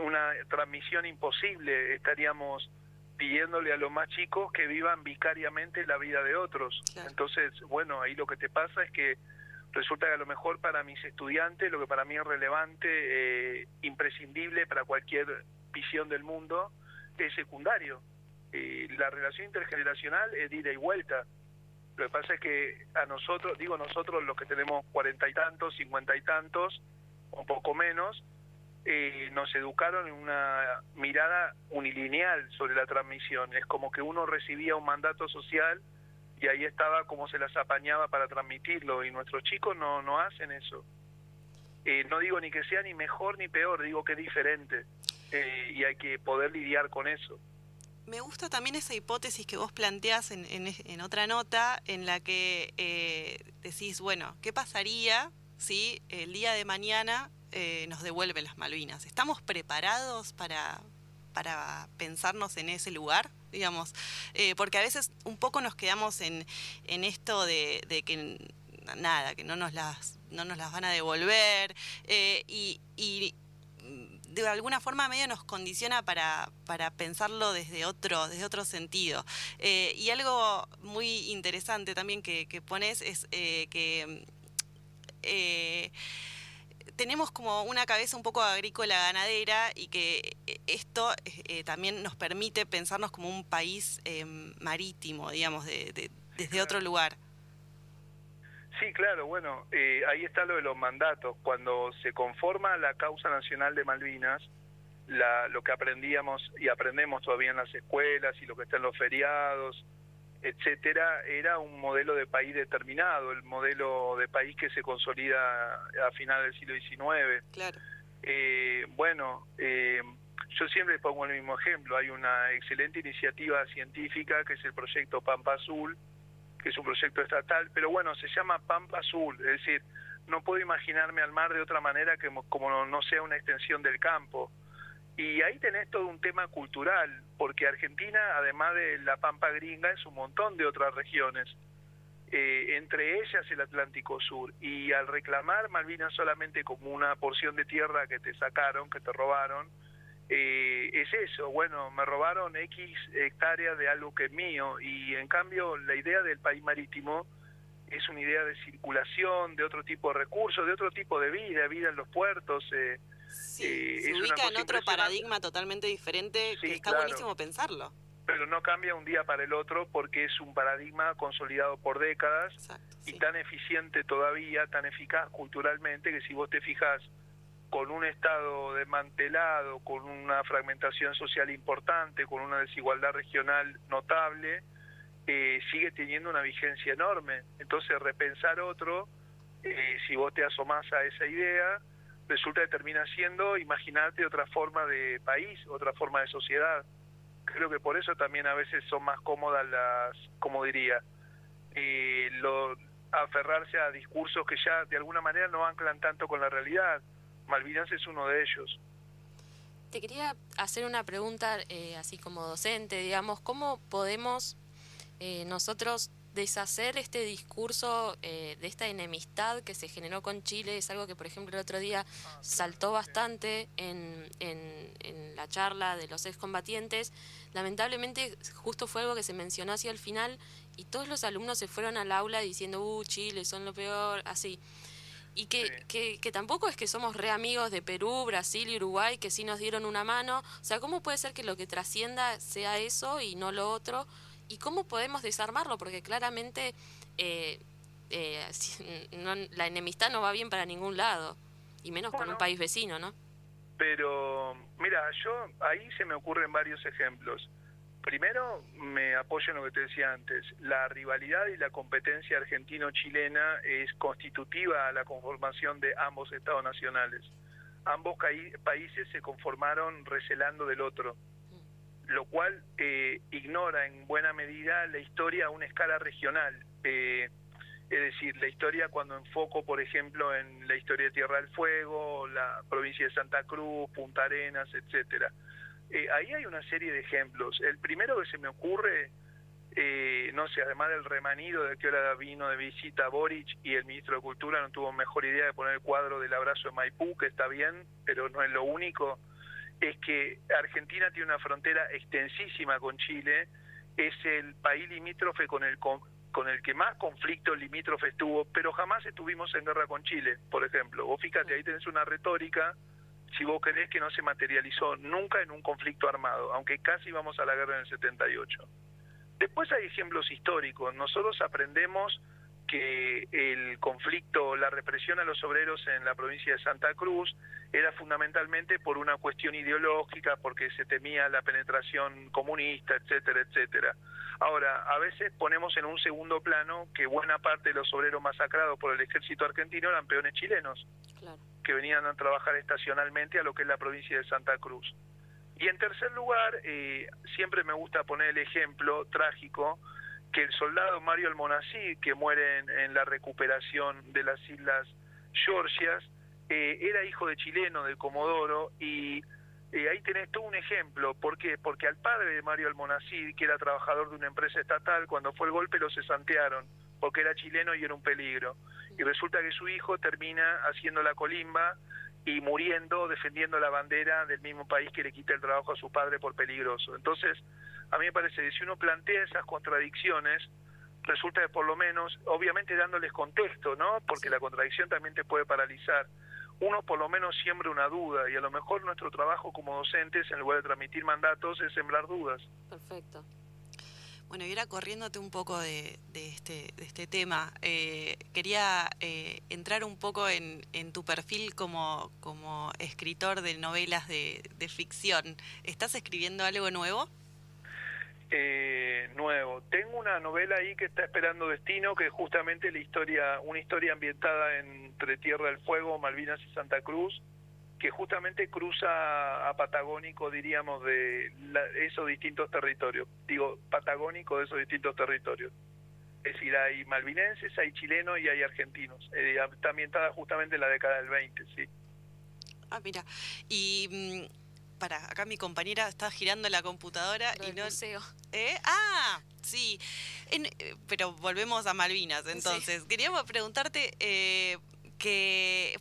una transmisión imposible. Estaríamos pidiéndole a los más chicos que vivan vicariamente la vida de otros. Entonces, bueno, ahí lo que te pasa es que resulta que a lo mejor para mis estudiantes, lo que para mí es relevante, eh, imprescindible para cualquier visión del mundo, es secundario. Eh, la relación intergeneracional es de ida y vuelta. Lo que pasa es que a nosotros, digo nosotros los que tenemos cuarenta y tantos, cincuenta y tantos, un poco menos, eh, nos educaron en una mirada unilineal sobre la transmisión. Es como que uno recibía un mandato social y ahí estaba como se las apañaba para transmitirlo y nuestros chicos no, no hacen eso. Eh, no digo ni que sea ni mejor ni peor, digo que es diferente eh, y hay que poder lidiar con eso. Me gusta también esa hipótesis que vos planteás en, en, otra nota en la que decís, bueno, ¿qué pasaría si el día de mañana eh, nos devuelven las Malvinas. ¿Estamos preparados para, para pensarnos en ese lugar? digamos, eh, porque a veces un poco nos quedamos en, en esto de, que nada, que no nos las, no nos las van a devolver eh, y, y, de alguna forma medio nos condiciona para, para pensarlo desde otro, desde otro sentido. y algo muy interesante también que, que pones es que tenemos como una cabeza un poco agrícola ganadera y que esto también nos permite pensarnos como un país marítimo, digamos, de, desde otro lugar. Sí, claro, bueno, ahí está lo de los mandatos. Cuando se conforma la causa nacional de Malvinas, la, lo que aprendíamos y aprendemos todavía en las escuelas y lo que está en los feriados, etcétera, era un modelo de país determinado, el modelo de país que se consolida a final del siglo XIX. Claro. Eh, bueno, eh, yo siempre pongo el mismo ejemplo. Hay una excelente iniciativa científica que es el proyecto Pampa Azul, que es un proyecto estatal, pero bueno, se llama Pampa Azul, es decir, no puedo imaginarme al mar de otra manera que como no sea una extensión del campo. Y ahí tenés todo un tema cultural, porque Argentina, además de la Pampa Gringa, es un montón de otras regiones, eh, entre ellas el Atlántico Sur. Y al reclamar Malvinas solamente como una porción de tierra que te sacaron, que te robaron, eh, es eso, bueno, me robaron X hectáreas de algo que es mío, y en cambio la idea del país marítimo es una idea de circulación, de otro tipo de recursos, de otro tipo de vida, vida en los puertos. Eh, Sí, eh, se ubica en otro paradigma totalmente diferente que está buenísimo pensarlo. Pero no cambia un día para el otro porque es un paradigma consolidado por décadas y tan eficiente todavía, tan eficaz culturalmente que si vos te fijas con un Estado desmantelado, con una fragmentación social importante, con una desigualdad regional notable, eh, sigue teniendo una vigencia enorme. Entonces repensar otro, eh, si vos te asomás a esa idea, resulta que termina siendo imaginarte otra forma de país, otra forma de sociedad. Creo que por eso también a veces son más cómodas las, como diría, eh, lo, aferrarse a discursos que ya de alguna manera no anclan tanto con la realidad. Malvinas es uno de ellos. Te quería hacer una pregunta, eh, así como docente, digamos, ¿cómo podemos eh, nosotros deshacer este discurso eh, de esta enemistad que se generó con Chile es algo que, por ejemplo, el otro día saltó bastante en, en, la charla de los excombatientes. Lamentablemente, justo fue algo que se mencionó hacia el final y todos los alumnos se fueron al aula diciendo, uh, Chile, son lo peor, así. Y que, que, que, tampoco es que somos re amigos de Perú, Brasil y Uruguay, que sí nos dieron una mano. O sea, ¿cómo puede ser que lo que trascienda sea eso y no lo otro? Y cómo podemos desarmarlo, porque claramente eh, eh, la enemistad no va bien para ningún lado, y menos con un país vecino, ¿no? Pero, mira, yo ahí se me ocurren varios ejemplos. Primero, me apoyo en lo que te decía antes. La rivalidad y la competencia argentino-chilena es constitutiva a la conformación de ambos estados nacionales. Ambos países se conformaron recelando del otro lo cual eh, ignora en buena medida la historia a una escala regional. Eh, es decir, la historia cuando enfoco, por ejemplo, en la historia de Tierra del Fuego, la provincia de Santa Cruz, Punta Arenas, etcétera. Eh, ahí hay una serie de ejemplos. El primero que se me ocurre, no sé, además del remanido de que ahora vino de visita Boric y el ministro de Cultura no tuvo mejor idea de poner el cuadro del abrazo de Maipú, que está bien, pero no es lo único es que Argentina tiene una frontera extensísima con Chile, es el país limítrofe con el con el que más conflicto limítrofe estuvo, pero jamás estuvimos en guerra con Chile, por ejemplo. Vos fíjate, ahí tenés una retórica, si vos querés, que no se materializó nunca en un conflicto armado, aunque casi vamos a la guerra en el 78. Después hay ejemplos históricos. Nosotros aprendemos que el conflicto, la represión a los obreros en la provincia de Santa Cruz era fundamentalmente por una cuestión ideológica, porque se temía la penetración comunista, etcétera, etcétera. Ahora, a veces ponemos en un segundo plano que buena parte de los obreros masacrados por el ejército argentino eran peones chilenos, que venían a trabajar estacionalmente a lo que es la provincia de Santa Cruz. Y en tercer lugar, eh, siempre me gusta poner el ejemplo trágico que el soldado Mario Almonací, que muere en, la recuperación de las Islas Georgias, eh, era hijo de chileno, del Comodoro, y eh, ahí tenés todo un ejemplo. ¿Por qué? Porque al padre de Mario Almonací, que era trabajador de una empresa estatal, cuando fue el golpe lo cesantearon, porque era chileno y era un peligro. Y resulta que su hijo termina haciendo la colimba y muriendo defendiendo la bandera del mismo país que le quita el trabajo a su padre por peligroso. Entonces, a mí me parece que si uno plantea esas contradicciones, resulta que por lo menos, obviamente dándoles contexto, ¿no? Porque la contradicción también te puede paralizar. uno por lo menos siembra una duda y a lo mejor nuestro trabajo como docentes en lugar de transmitir mandatos es sembrar dudas. Perfecto. Bueno, y ahora corriéndote un poco de, este, de este tema, eh, quería eh, entrar un poco en, tu perfil como, como escritor de novelas de, ficción. ¿Estás escribiendo algo nuevo? Eh, nuevo. Tengo una novela ahí que está esperando destino, que es justamente la historia, una historia ambientada entre Tierra del Fuego, Malvinas y Santa Cruz, que justamente cruza a patagónico, diríamos, de esos distintos territorios. Digo, patagónico de esos distintos territorios. Es decir, hay malvinenses, hay chilenos y hay argentinos. Eh, está ambientada justamente en la década del 20, sí. Ah, mira. Y mm, para, acá mi compañera está girando la computadora y no. Museo. ¿Eh? Ah, sí. Eh, pero volvemos a Malvinas, entonces. Queríamos preguntarte eh, que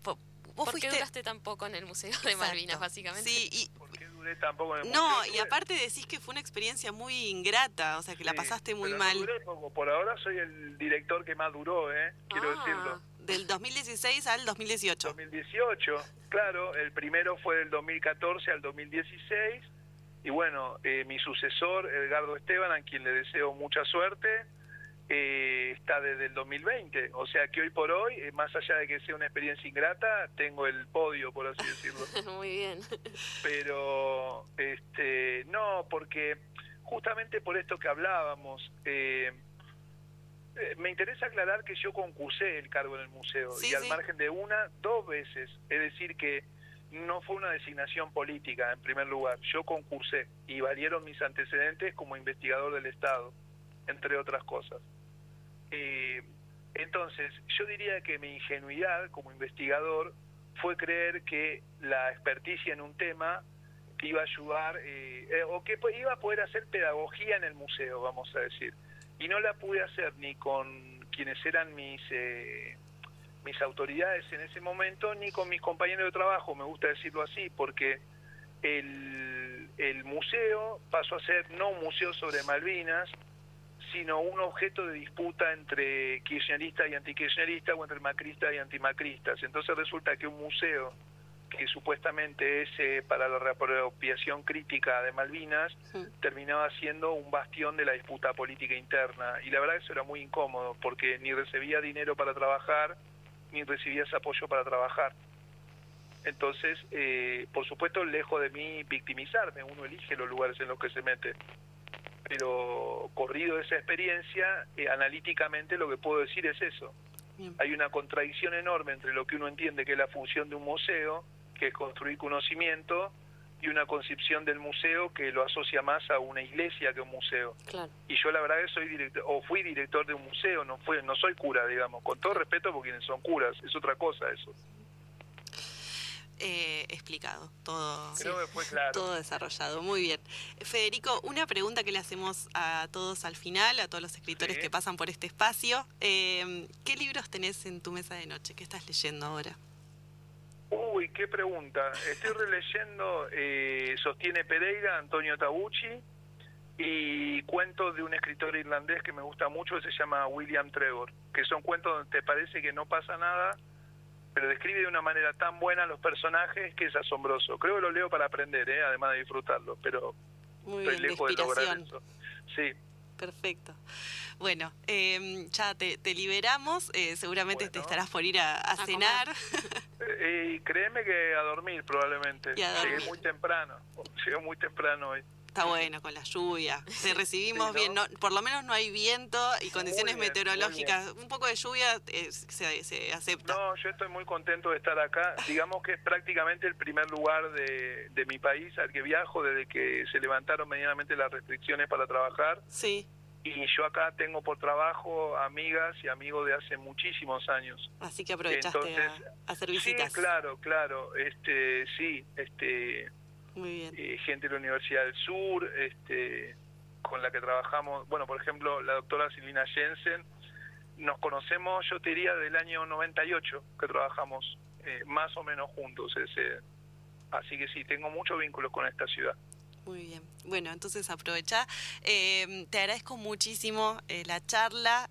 ¿Por qué duraste tan poco en el Museo de Malvinas, básicamente? Sí, y... ¿Por qué duré tan poco en el No, y aparte decís que fue una experiencia muy ingrata, o sea, que la pasaste muy mal. No duré poco. Por ahora soy el director que más duró, ¿eh? Quiero ah. decirlo. Del 2016 al 2018. 2018, claro. El primero fue del 2014 al 2016. Y bueno, eh, mi sucesor, Edgardo Esteban, a quien le deseo mucha suerte, eh, está desde el 2020. O sea que hoy por hoy, eh, más allá de que sea una experiencia ingrata, tengo el podio, por así decirlo. Muy bien. Pero, este, no, porque justamente por esto que hablábamos, eh, me interesa aclarar que yo concursé el cargo en el museo y al margen de una, dos veces. Es decir, que no fue una designación política en primer lugar. Yo concursé y valieron mis antecedentes como investigador del Estado, entre otras cosas. Eh, entonces, yo diría que mi ingenuidad como investigador fue creer que la experticia en un tema iba a ayudar eh, eh, o que iba a poder hacer pedagogía en el museo, vamos a decir. Y no la pude hacer ni con quienes eran mis mis autoridades en ese momento, ni con mis compañeros de trabajo, me gusta decirlo así, porque el, el museo pasó a ser no un museo sobre Malvinas, sino un objeto de disputa entre kirchneristas y antikirchneristas o entre macristas y antimacristas. Entonces resulta que un museo que supuestamente es eh, para la reapropiación crítica de Malvinas, terminaba siendo un bastión de la disputa política interna. Y la verdad eso era muy incómodo, porque ni recibía dinero para trabajar, ni recibías apoyo para trabajar. Entonces, eh, por supuesto, lejos de mí victimizarme, uno elige los lugares en los que se mete pero corrido esa experiencia, eh, analíticamente lo que puedo decir es eso. Hay una contradicción enorme entre lo que uno entiende que es la función de un museo, que es construir conocimiento, y una concepción del museo que lo asocia más a una iglesia que a un museo. Y yo la verdad que soy director, o fui director de un museo, no fui, no soy cura, digamos, con todo respeto por quienes son curas, es otra cosa eso eh, explicado, todo, claro. todo desarrollado. Muy bien. Federico, una pregunta que le hacemos a todos al final, a todos los escritores que pasan por este espacio. Eh, ¿Qué libros tenés en tu mesa de noche? ¿Qué estás leyendo ahora? Uy, qué pregunta. Estoy releyendo eh, Sostiene Pereira, Antonio Tabucci, y cuentos de un escritor irlandés que me gusta mucho, que se llama William Trevor, que son cuentos donde te parece que no pasa nada, pero describe de una manera tan buena los personajes que es asombroso. Creo que lo leo para aprender, ¿eh? además de disfrutarlo, pero estoy lejos de, lograr eso. Sí. Perfecto. Bueno, em, ya te, liberamos, eh, seguramente te estarás por ir a, cenar. Eh, y créeme que a dormir probablemente. Llegué muy temprano, llegué muy temprano hoy. Está bueno con la lluvia. Te recibimos bien, por lo menos no hay viento y condiciones meteorológicas. Un poco de lluvia eh, se, acepta. No, yo estoy muy contento de estar acá. Digamos que es prácticamente el primer lugar de, de mi país al que viajo desde que se levantaron medianamente las restricciones para trabajar. Sí. Y yo acá tengo por trabajo amigas y amigos de hace muchísimos años. Así que aprovechaste a, hacer visitas. Sí, claro, claro. Este, sí, este eh, gente de la Universidad del Sur, este, con la que trabajamos, bueno, por ejemplo, la doctora Silvina Jensen, nos conocemos, yo te diría, del año 98 que trabajamos eh, más o menos juntos. Ese, así que sí, tengo muchos vínculos con esta ciudad. Muy bien. Bueno, entonces aprovecha. Eh, te agradezco muchísimo la charla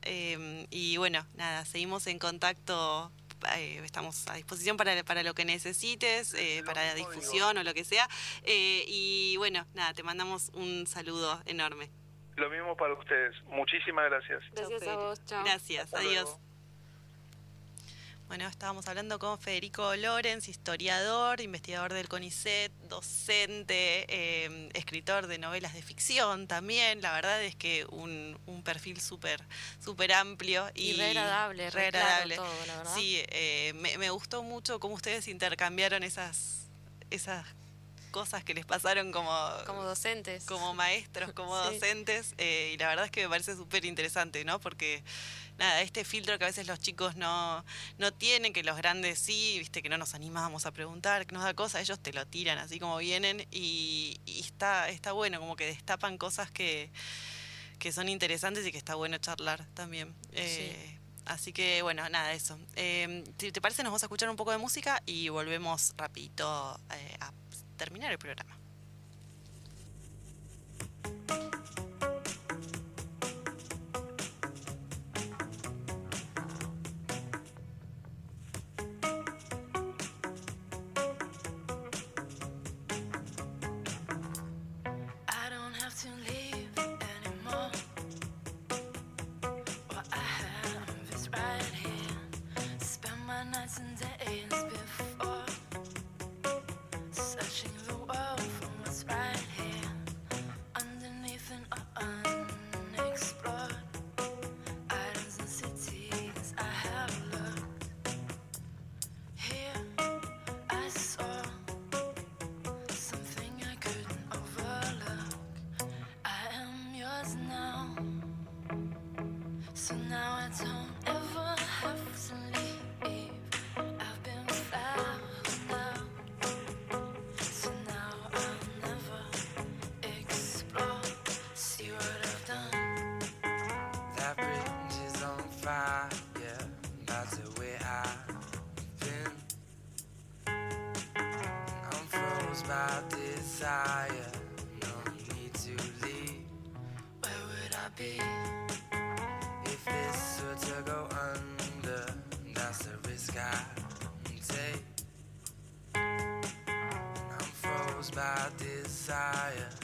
y bueno, nada, seguimos en contacto eh, estamos a disposición para, para lo que necesites, eh, para la difusión o lo que sea. y bueno, nada, te mandamos un saludo enorme. Lo mismo para ustedes. Muchísimas gracias. Gracias a vos. Chao. Gracias. adiós. Bueno, estábamos hablando con Federico Lorenz, historiador, investigador del CONICET, docente, eh, escritor de novelas de ficción también. La verdad es que un, perfil súper súper amplio y, re agradable, re agradable. todo, la verdad. Sí, eh, me, me, gustó mucho cómo ustedes intercambiaron esas esas cosas que les pasaron como... Como docentes. Como maestros, como docentes. Eh, y la verdad es que me parece súper interesante, ¿no? Porque, nada, este filtro que a veces los chicos no, no tienen, que los grandes sí, viste, que no nos animamos a preguntar, que nos da cosas, ellos te lo tiran así como vienen y, está, está bueno, como que destapan cosas que, que son interesantes y que está bueno charlar también. Eh, así que bueno, nada, eso. Eh, si te parece, nos vamos a escuchar un poco de música y volvemos rapidito a terminar el programa. tonight. desire.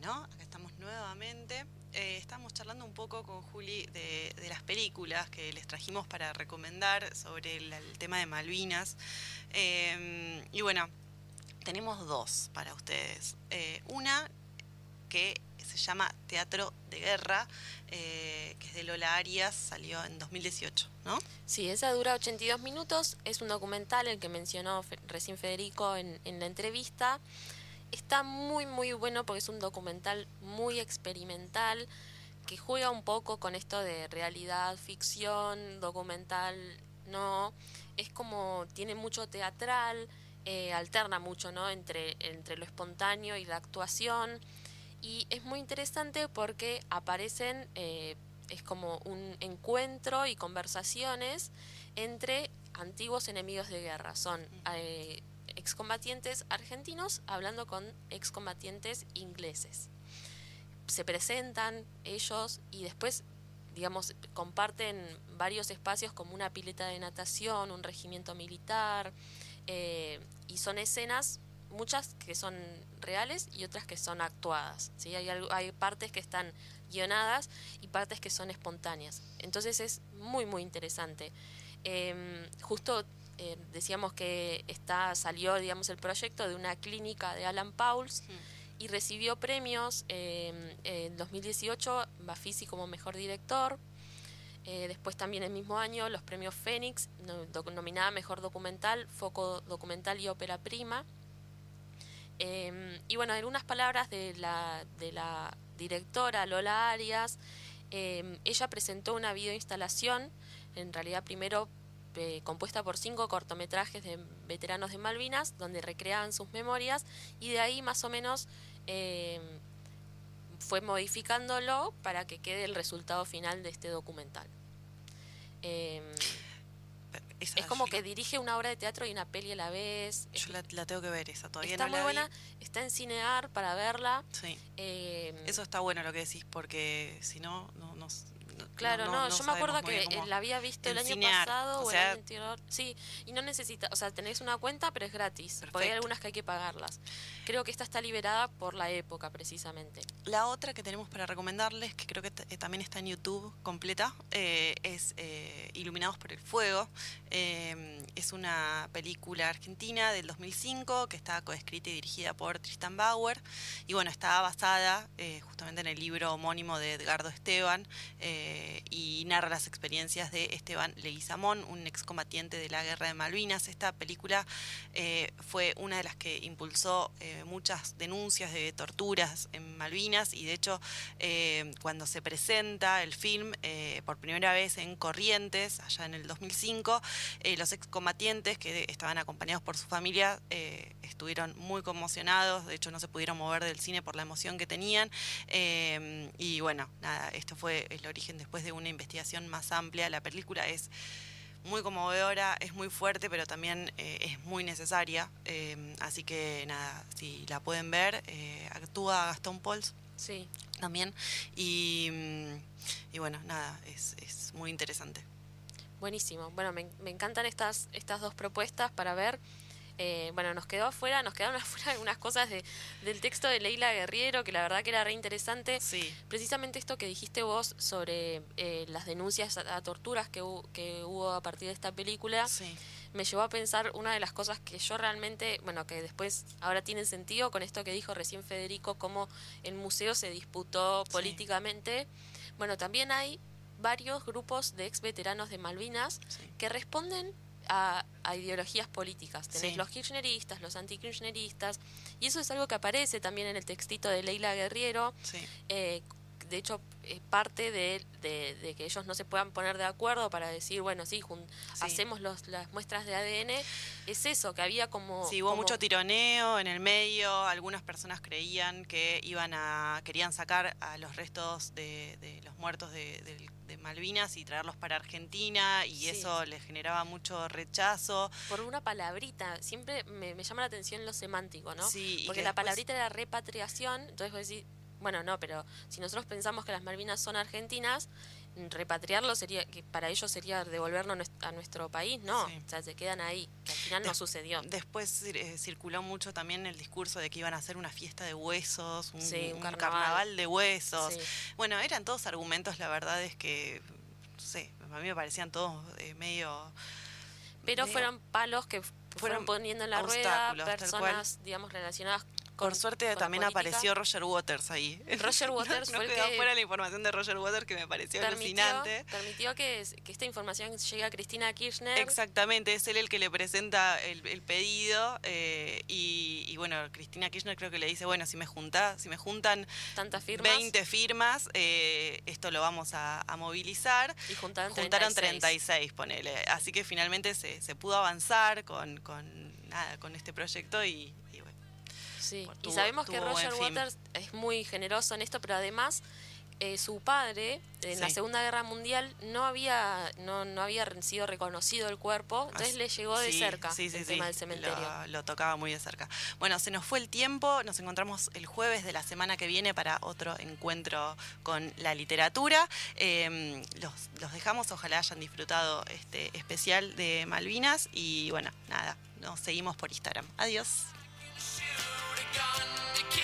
Bueno, acá estamos nuevamente. Eh, estamos charlando un poco con Juli de, las películas que les trajimos para recomendar sobre el, tema de Malvinas. Em, y bueno, tenemos dos para ustedes. Eh, una que se llama Teatro de Guerra, eh, que es de Lola Arias, salió en 2018, ¿no? Sí, esa dura 82 minutos, es un documental el que mencionó recién Federico en, en la entrevista. Está muy muy bueno porque es un documental muy experimental que juega un poco con esto de realidad, ficción, documental, no. Es como, tiene mucho teatral, eh, alterna mucho, ¿no? Entre, entre lo espontáneo y la actuación. Y es muy interesante porque aparecen, eh, es como un encuentro y conversaciones entre antiguos enemigos de guerra. Son eh, excombatientes argentinos hablando con excombatientes ingleses. Se presentan ellos y después, digamos, comparten varios espacios como una pileta de natación, un regimiento militar, eh, y son escenas muchas que son reales y otras que son actuadas. ¿sí? Hay, hay partes que están guionadas y partes que son espontáneas. Entonces es muy, muy interesante. Em, justo eh, decíamos que está, salió digamos, el proyecto de una clínica de Alan Pauls y recibió premios em, en 2018, Bafisi como mejor director. Eh, después también el mismo año los premios Fénix, nominada Mejor Documental, Foco Documental y Ópera Prima. Y bueno, algunas palabras de la, de la directora Lola Arias. ella presentó una videoinstalación, en realidad primero eh, compuesta por cinco cortometrajes de veteranos de Malvinas, donde recreaban sus memorias y de ahí más o menos eh, fue modificándolo para que quede el resultado final de este documental. Em, es como que dirige una obra de teatro y una peli a la vez. Yo la, tengo que ver esa, todavía está muy buena, está en Cinear para verla. Sí. Em, Eso está bueno lo que decís, porque si no, no, no, Claro, no, yo me acuerdo que la había visto el año pasado o, el año anterior. Sí, y no necesita, o sea, tenés una cuenta, pero es gratis. Porque hay algunas que hay que pagarlas. Creo que esta está liberada por la época, precisamente. La otra que tenemos para recomendarles, que creo que eh, también está en YouTube completa, eh, es eh, Iluminados por el Fuego. Es una película argentina del 2005 que está coescrita y dirigida por Tristan Bauer. Y bueno, está basada justamente en el libro homónimo de Edgardo Esteban. Eh, y narra las experiencias de Esteban Leguizamón, un excombatiente de la Guerra de Malvinas. Esta película eh, fue una de las que impulsó eh, muchas denuncias de torturas en Malvinas y de hecho cuando se presenta el film por primera vez en Corrientes, allá en el 2005, los excombatientes que estaban acompañados por su familia estuvieron muy conmocionados, de hecho no se pudieron mover del cine por la emoción que tenían y bueno, nada, esto fue el origen después de una investigación más amplia. La película es muy conmovedora, es muy fuerte, pero también eh, es muy necesaria. Eh, así que nada, si la pueden ver, eh, actúa Gastón Pols. Sí. También. Y, y bueno, nada, es, es, muy interesante. Buenísimo. Bueno, me, me encantan estas, estas dos propuestas para ver. Eh, bueno, nos quedó afuera, nos quedaron afuera algunas cosas de, del texto de Leila Guerriero, que la verdad que era re interesante. Sí. Precisamente esto que dijiste vos sobre eh, las denuncias a, torturas que, que, hubo a partir de esta película, me llevó a pensar una de las cosas que yo realmente, bueno, que después ahora tiene sentido con esto que dijo recién Federico, cómo el museo se disputó políticamente. Bueno, también hay varios grupos de ex veteranos de Malvinas que responden a, ideologías políticas. Tenés los kirchneristas, los antikirchneristas, y eso es algo que aparece también en el textito de Leila Guerriero. Eh, de hecho, es parte de, de, que ellos no se puedan poner de acuerdo para decir, bueno, sí, hacemos los, las muestras de ADN. Es eso, que había como... Sí, hubo mucho tironeo en el medio. Algunas personas creían que iban a querían sacar a los restos de, de los muertos de, Malvinas y traerlos para Argentina y eso les generaba mucho rechazo. Por una palabrita, siempre me, llama la atención lo semántico, ¿no? Sí, Porque la palabrita era repatriación, entonces vos decís, bueno, no, pero si nosotros pensamos que las Malvinas son argentinas, repatriarlo sería que para ellos sería devolvernos a nuestro país, no, o sea, se quedan ahí, que al final no sucedió. Después eh, circuló mucho también el discurso de que iban a hacer una fiesta de huesos, un, carnaval. de huesos. Bueno, eran todos argumentos, la verdad es que, no sé, a mí me parecían todos eh, medio... Pero fueron palos que fueron poniendo en la rueda personas, digamos, relacionadas por suerte también apareció Roger Waters ahí. Roger Waters fue el que fuera la información de Roger Waters que me pareció alucinante. Permitió que, que, esta información llegue a Cristina Kirchner. Exactamente, es él el que le presenta el, pedido eh, y, bueno, Cristina Kirchner creo que le dice, bueno, si me junta, si me juntan Tantas firmas. 20 firmas, eh, esto lo vamos a, movilizar. Y juntaron, juntaron 36. ponele. Así que finalmente se, se pudo avanzar con, con, nada, con este proyecto y, Sí, y sabemos que Roger Waters es muy generoso en esto, pero además eh, su padre en la Segunda Guerra Mundial no había no, no había sido reconocido el cuerpo, entonces le llegó de cerca el tema del cementerio. Lo, tocaba muy de cerca. Bueno, se nos fue el tiempo, nos encontramos el jueves de la semana que viene para otro encuentro con la literatura. Em, los, los dejamos, ojalá hayan disfrutado este especial de Malvinas y bueno, nada, nos seguimos por Instagram. Adiós. gun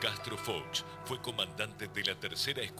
Castro Foch fue comandante de la tercera escuadra